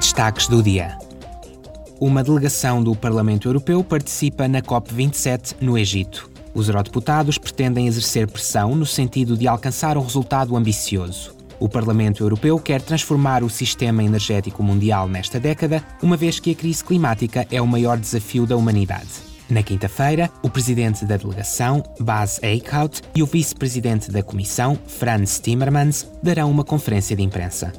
Destaques do dia. Uma delegação do Parlamento Europeu participa na COP27 no Egito. Os eurodeputados pretendem exercer pressão no sentido de alcançar um resultado ambicioso. O Parlamento Europeu quer transformar o sistema energético mundial nesta década, uma vez que a crise climática é o maior desafio da humanidade. Na quinta-feira, o presidente da delegação, Bas Eickhout, e o vice-presidente da comissão, Franz Timmermans, darão uma conferência de imprensa.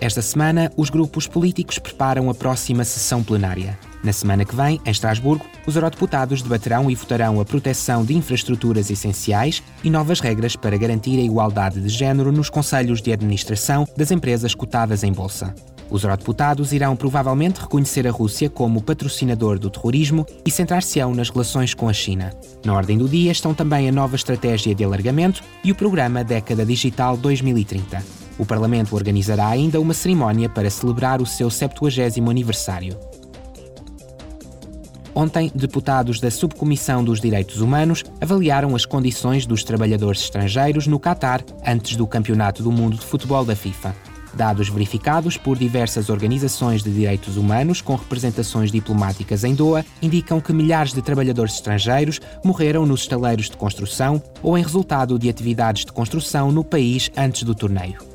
Esta semana, os grupos políticos preparam a próxima sessão plenária. Na semana que vem, em Estrasburgo, os eurodeputados debaterão e votarão a proteção de infraestruturas essenciais e novas regras para garantir a igualdade de género nos conselhos de administração das empresas cotadas em bolsa. Os eurodeputados irão provavelmente reconhecer a Rússia como patrocinador do terrorismo e centrar-se-ão nas relações com a China. Na ordem do dia estão também a nova estratégia de alargamento e o programa Década Digital 2030. O Parlamento organizará ainda uma cerimónia para celebrar o seu 70 aniversário. Ontem, deputados da Subcomissão dos Direitos Humanos avaliaram as condições dos trabalhadores estrangeiros no Catar antes do Campeonato do Mundo de Futebol da FIFA. Dados verificados por diversas organizações de direitos humanos com representações diplomáticas em Doha indicam que milhares de trabalhadores estrangeiros morreram nos estaleiros de construção ou em resultado de atividades de construção no país antes do torneio.